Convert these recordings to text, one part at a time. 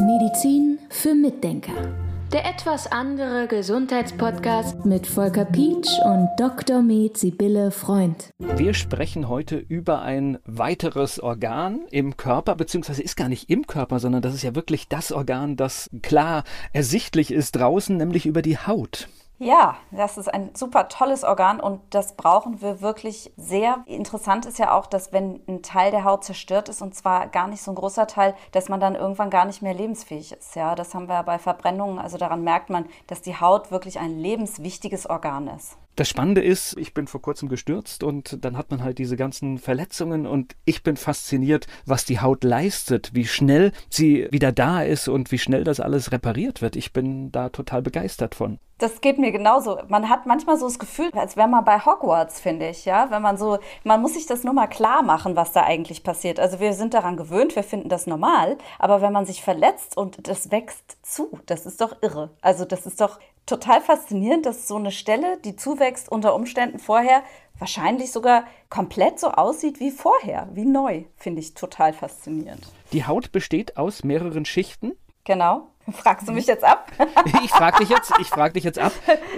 Medizin für Mitdenker. Der etwas andere Gesundheitspodcast mit Volker Pietsch und Dr. Med Sibylle Freund. Wir sprechen heute über ein weiteres Organ im Körper, beziehungsweise ist gar nicht im Körper, sondern das ist ja wirklich das Organ, das klar ersichtlich ist draußen, nämlich über die Haut. Ja, das ist ein super tolles Organ und das brauchen wir wirklich sehr. Interessant ist ja auch, dass wenn ein Teil der Haut zerstört ist und zwar gar nicht so ein großer Teil, dass man dann irgendwann gar nicht mehr lebensfähig ist. Ja, das haben wir bei Verbrennungen. Also daran merkt man, dass die Haut wirklich ein lebenswichtiges Organ ist. Das Spannende ist, ich bin vor kurzem gestürzt und dann hat man halt diese ganzen Verletzungen und ich bin fasziniert, was die Haut leistet, wie schnell sie wieder da ist und wie schnell das alles repariert wird. Ich bin da total begeistert von. Das geht mir genauso. Man hat manchmal so das Gefühl, als wäre man bei Hogwarts, finde ich, ja. Wenn man so, man muss sich das nur mal klar machen, was da eigentlich passiert. Also wir sind daran gewöhnt, wir finden das normal. Aber wenn man sich verletzt und das wächst zu, das ist doch irre. Also das ist doch total faszinierend, dass so eine Stelle, die zuwächst, unter Umständen vorher wahrscheinlich sogar komplett so aussieht wie vorher, wie neu. Finde ich total faszinierend. Die Haut besteht aus mehreren Schichten. Genau. Fragst du mich jetzt ab? ich frage dich jetzt, ich frage dich jetzt ab.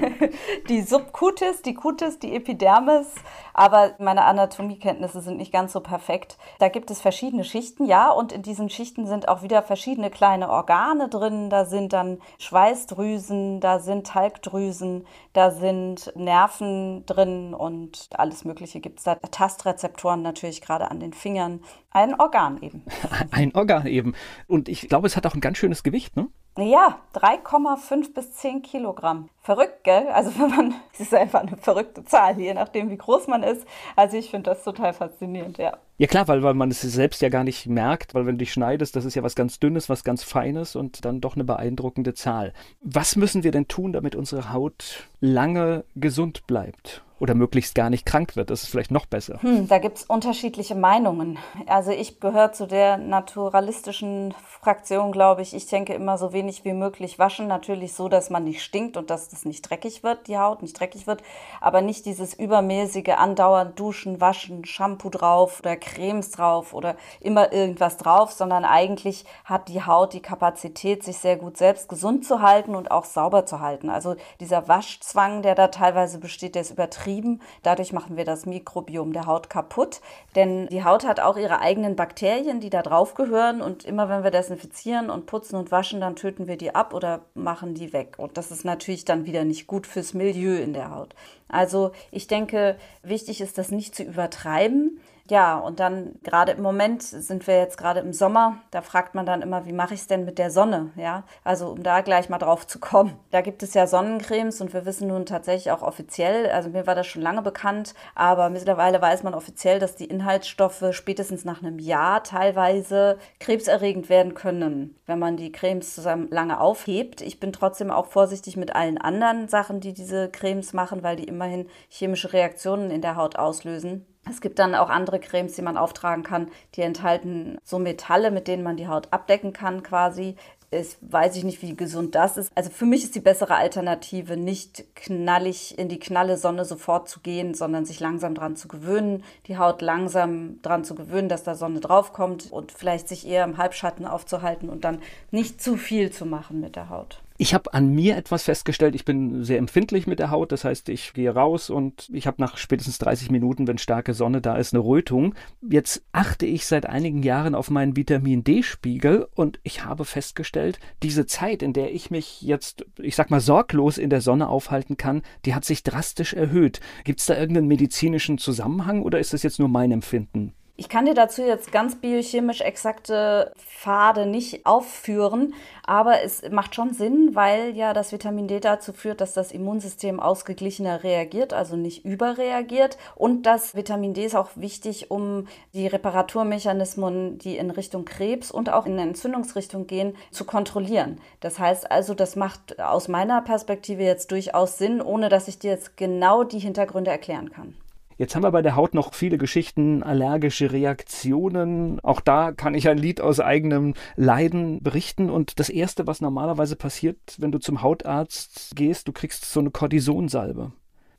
Die Subcutis, die Cutis, die Epidermis, aber meine Anatomiekenntnisse sind nicht ganz so perfekt. Da gibt es verschiedene Schichten, ja, und in diesen Schichten sind auch wieder verschiedene kleine Organe drin. Da sind dann Schweißdrüsen, da sind Talgdrüsen, da sind Nerven drin und alles Mögliche gibt es da. Tastrezeptoren natürlich gerade an den Fingern. Ein Organ eben. Ein Organ eben. Und ich glaube, es hat auch ein ganz schönes Gewicht, ne? Ja, 3,5 bis 10 Kilogramm. Verrückt, gell? Also wenn man, es ist einfach eine verrückte Zahl, je nachdem, wie groß man ist. Also ich finde das total faszinierend, ja. Ja klar, weil, weil man es selbst ja gar nicht merkt, weil wenn du dich schneidest, das ist ja was ganz Dünnes, was ganz Feines und dann doch eine beeindruckende Zahl. Was müssen wir denn tun, damit unsere Haut lange gesund bleibt? Oder möglichst gar nicht krank wird. Das ist vielleicht noch besser. Hm, da gibt es unterschiedliche Meinungen. Also ich gehöre zu der naturalistischen Fraktion, glaube ich. Ich denke immer so wenig wie möglich waschen. Natürlich so, dass man nicht stinkt und dass das nicht dreckig wird, die Haut nicht dreckig wird. Aber nicht dieses übermäßige andauernd duschen, waschen, Shampoo drauf oder Cremes drauf oder immer irgendwas drauf, sondern eigentlich hat die Haut die Kapazität, sich sehr gut selbst gesund zu halten und auch sauber zu halten. Also dieser Waschzwang, der da teilweise besteht, der ist übertrieben übertrieben. Dadurch machen wir das Mikrobiom der Haut kaputt, denn die Haut hat auch ihre eigenen Bakterien, die da drauf gehören und immer wenn wir desinfizieren und putzen und waschen, dann töten wir die ab oder machen die weg. Und das ist natürlich dann wieder nicht gut fürs Milieu in der Haut. Also ich denke, wichtig ist das nicht zu übertreiben. Ja, und dann gerade im Moment sind wir jetzt gerade im Sommer, da fragt man dann immer, wie mache ich es denn mit der Sonne? Ja, also um da gleich mal drauf zu kommen. Da gibt es ja Sonnencremes und wir wissen nun tatsächlich auch offiziell, also mir war das schon lange bekannt, aber mittlerweile weiß man offiziell, dass die Inhaltsstoffe spätestens nach einem Jahr teilweise krebserregend werden können, wenn man die Cremes zusammen lange aufhebt. Ich bin trotzdem auch vorsichtig mit allen anderen Sachen, die diese Cremes machen, weil die immerhin chemische Reaktionen in der Haut auslösen. Es gibt dann auch andere Cremes, die man auftragen kann, die enthalten so Metalle, mit denen man die Haut abdecken kann quasi. Ich weiß ich nicht, wie gesund das ist. Also für mich ist die bessere Alternative, nicht knallig in die knalle Sonne sofort zu gehen, sondern sich langsam dran zu gewöhnen, die Haut langsam dran zu gewöhnen, dass da Sonne draufkommt und vielleicht sich eher im Halbschatten aufzuhalten und dann nicht zu viel zu machen mit der Haut. Ich habe an mir etwas festgestellt. Ich bin sehr empfindlich mit der Haut. Das heißt, ich gehe raus und ich habe nach spätestens 30 Minuten, wenn starke Sonne da ist, eine Rötung. Jetzt achte ich seit einigen Jahren auf meinen Vitamin D-Spiegel und ich habe festgestellt, diese Zeit, in der ich mich jetzt, ich sag mal, sorglos in der Sonne aufhalten kann, die hat sich drastisch erhöht. Gibt es da irgendeinen medizinischen Zusammenhang oder ist das jetzt nur mein Empfinden? Ich kann dir dazu jetzt ganz biochemisch exakte Pfade nicht aufführen, aber es macht schon Sinn, weil ja das Vitamin D dazu führt, dass das Immunsystem ausgeglichener reagiert, also nicht überreagiert. Und das Vitamin D ist auch wichtig, um die Reparaturmechanismen, die in Richtung Krebs und auch in Entzündungsrichtung gehen, zu kontrollieren. Das heißt also, das macht aus meiner Perspektive jetzt durchaus Sinn, ohne dass ich dir jetzt genau die Hintergründe erklären kann. Jetzt haben wir bei der Haut noch viele Geschichten, allergische Reaktionen. Auch da kann ich ein Lied aus eigenem Leiden berichten. Und das Erste, was normalerweise passiert, wenn du zum Hautarzt gehst, du kriegst so eine Kortisonsalbe.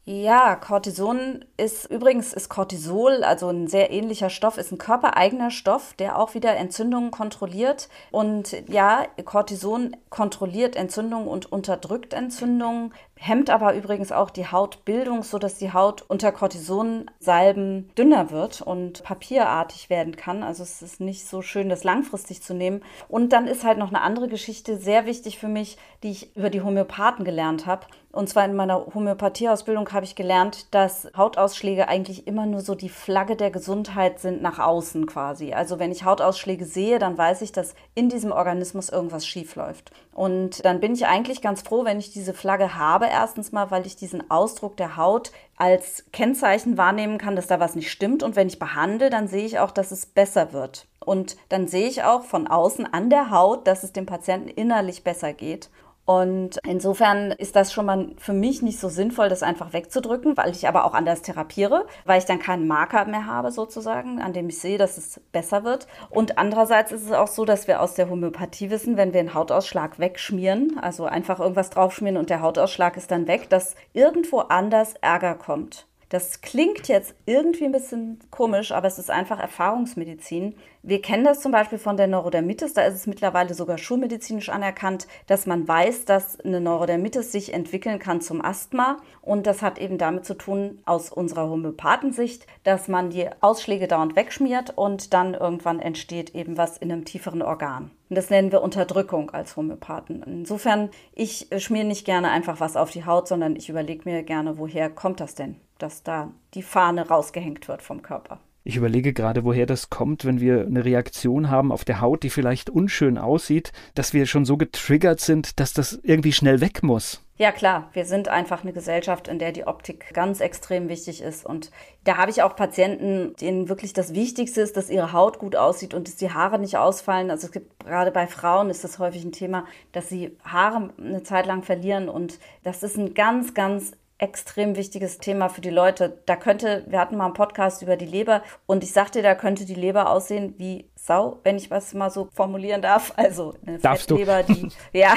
Ja, Cortison ist übrigens ist Cortisol, also ein sehr ähnlicher Stoff, ist ein körpereigener Stoff, der auch wieder Entzündungen kontrolliert. Und ja, Cortison kontrolliert Entzündungen und unterdrückt Entzündungen hemmt aber übrigens auch die Hautbildung, sodass die Haut unter Cortisonsalben dünner wird und papierartig werden kann. Also es ist nicht so schön, das langfristig zu nehmen. Und dann ist halt noch eine andere Geschichte sehr wichtig für mich, die ich über die Homöopathen gelernt habe. Und zwar in meiner Homöopathieausbildung habe ich gelernt, dass Hautausschläge eigentlich immer nur so die Flagge der Gesundheit sind nach außen quasi. Also wenn ich Hautausschläge sehe, dann weiß ich, dass in diesem Organismus irgendwas schief läuft. Und dann bin ich eigentlich ganz froh, wenn ich diese Flagge habe. Erstens mal, weil ich diesen Ausdruck der Haut als Kennzeichen wahrnehmen kann, dass da was nicht stimmt. Und wenn ich behandle, dann sehe ich auch, dass es besser wird. Und dann sehe ich auch von außen an der Haut, dass es dem Patienten innerlich besser geht. Und insofern ist das schon mal für mich nicht so sinnvoll, das einfach wegzudrücken, weil ich aber auch anders therapiere, weil ich dann keinen Marker mehr habe sozusagen, an dem ich sehe, dass es besser wird. Und andererseits ist es auch so, dass wir aus der Homöopathie wissen, wenn wir einen Hautausschlag wegschmieren, also einfach irgendwas draufschmieren und der Hautausschlag ist dann weg, dass irgendwo anders Ärger kommt. Das klingt jetzt irgendwie ein bisschen komisch, aber es ist einfach Erfahrungsmedizin. Wir kennen das zum Beispiel von der Neurodermitis. Da ist es mittlerweile sogar schulmedizinisch anerkannt, dass man weiß, dass eine Neurodermitis sich entwickeln kann zum Asthma. Und das hat eben damit zu tun, aus unserer Homöopathensicht, dass man die Ausschläge dauernd wegschmiert und dann irgendwann entsteht eben was in einem tieferen Organ. Und das nennen wir Unterdrückung als Homöopathen. Insofern, ich schmiere nicht gerne einfach was auf die Haut, sondern ich überlege mir gerne, woher kommt das denn? Dass da die Fahne rausgehängt wird vom Körper. Ich überlege gerade, woher das kommt, wenn wir eine Reaktion haben auf der Haut, die vielleicht unschön aussieht, dass wir schon so getriggert sind, dass das irgendwie schnell weg muss. Ja klar, wir sind einfach eine Gesellschaft, in der die Optik ganz extrem wichtig ist. Und da habe ich auch Patienten, denen wirklich das Wichtigste ist, dass ihre Haut gut aussieht und dass die Haare nicht ausfallen. Also es gibt gerade bei Frauen ist das häufig ein Thema, dass sie Haare eine Zeit lang verlieren. Und das ist ein ganz, ganz extrem wichtiges Thema für die Leute. Da könnte, wir hatten mal einen Podcast über die Leber und ich sagte, da könnte die Leber aussehen wie Sau, wenn ich was mal so formulieren darf. Also eine Darfst Fettleber, du? die, ja,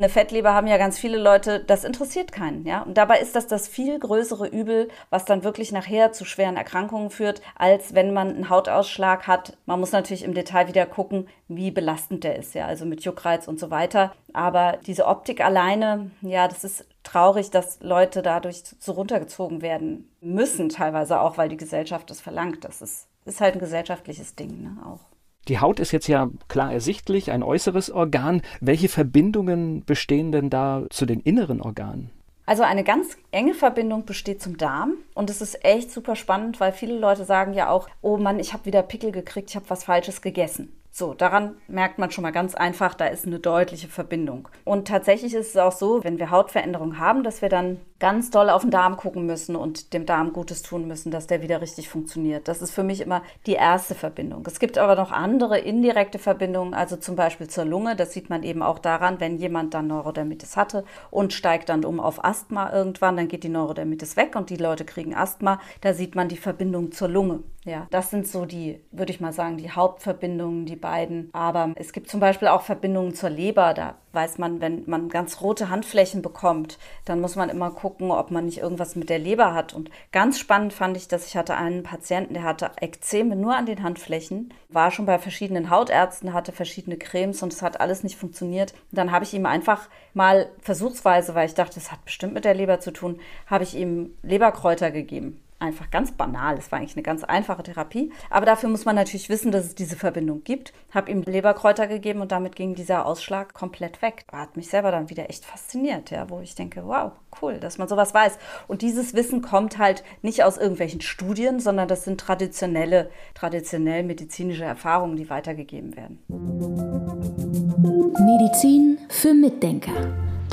eine Fettleber haben ja ganz viele Leute, das interessiert keinen, ja. Und dabei ist das das viel größere Übel, was dann wirklich nachher zu schweren Erkrankungen führt, als wenn man einen Hautausschlag hat. Man muss natürlich im Detail wieder gucken, wie belastend der ist, ja, also mit Juckreiz und so weiter. Aber diese Optik alleine, ja, das ist traurig, dass Leute dadurch so runtergezogen werden müssen, teilweise auch, weil die Gesellschaft das verlangt. Das ist, ist halt ein gesellschaftliches Ding ne, auch. Die Haut ist jetzt ja klar ersichtlich, ein äußeres Organ. Welche Verbindungen bestehen denn da zu den inneren Organen? Also eine ganz enge Verbindung besteht zum Darm und es ist echt super spannend, weil viele Leute sagen ja auch, oh Mann, ich habe wieder Pickel gekriegt, ich habe was Falsches gegessen. So, daran merkt man schon mal ganz einfach, da ist eine deutliche Verbindung. Und tatsächlich ist es auch so, wenn wir Hautveränderungen haben, dass wir dann ganz doll auf den Darm gucken müssen und dem Darm Gutes tun müssen, dass der wieder richtig funktioniert. Das ist für mich immer die erste Verbindung. Es gibt aber noch andere indirekte Verbindungen, also zum Beispiel zur Lunge. Das sieht man eben auch daran, wenn jemand dann Neurodermitis hatte und steigt dann um auf Asthma irgendwann, dann geht die Neurodermitis weg und die Leute kriegen Asthma. Da sieht man die Verbindung zur Lunge. Ja, das sind so die, würde ich mal sagen, die Hauptverbindungen, die beiden. Aber es gibt zum Beispiel auch Verbindungen zur Leber. Da weiß man, wenn man ganz rote Handflächen bekommt, dann muss man immer gucken, ob man nicht irgendwas mit der Leber hat. Und ganz spannend fand ich, dass ich hatte einen Patienten, der hatte Ekzeme nur an den Handflächen, war schon bei verschiedenen Hautärzten, hatte verschiedene Cremes und es hat alles nicht funktioniert. Und dann habe ich ihm einfach mal versuchsweise, weil ich dachte, das hat bestimmt mit der Leber zu tun, habe ich ihm Leberkräuter gegeben einfach ganz banal. Es war eigentlich eine ganz einfache Therapie. Aber dafür muss man natürlich wissen, dass es diese Verbindung gibt. Habe ihm Leberkräuter gegeben und damit ging dieser Ausschlag komplett weg. Hat mich selber dann wieder echt fasziniert, ja, wo ich denke, wow, cool, dass man sowas weiß. Und dieses Wissen kommt halt nicht aus irgendwelchen Studien, sondern das sind traditionelle, traditionell medizinische Erfahrungen, die weitergegeben werden. Medizin für Mitdenker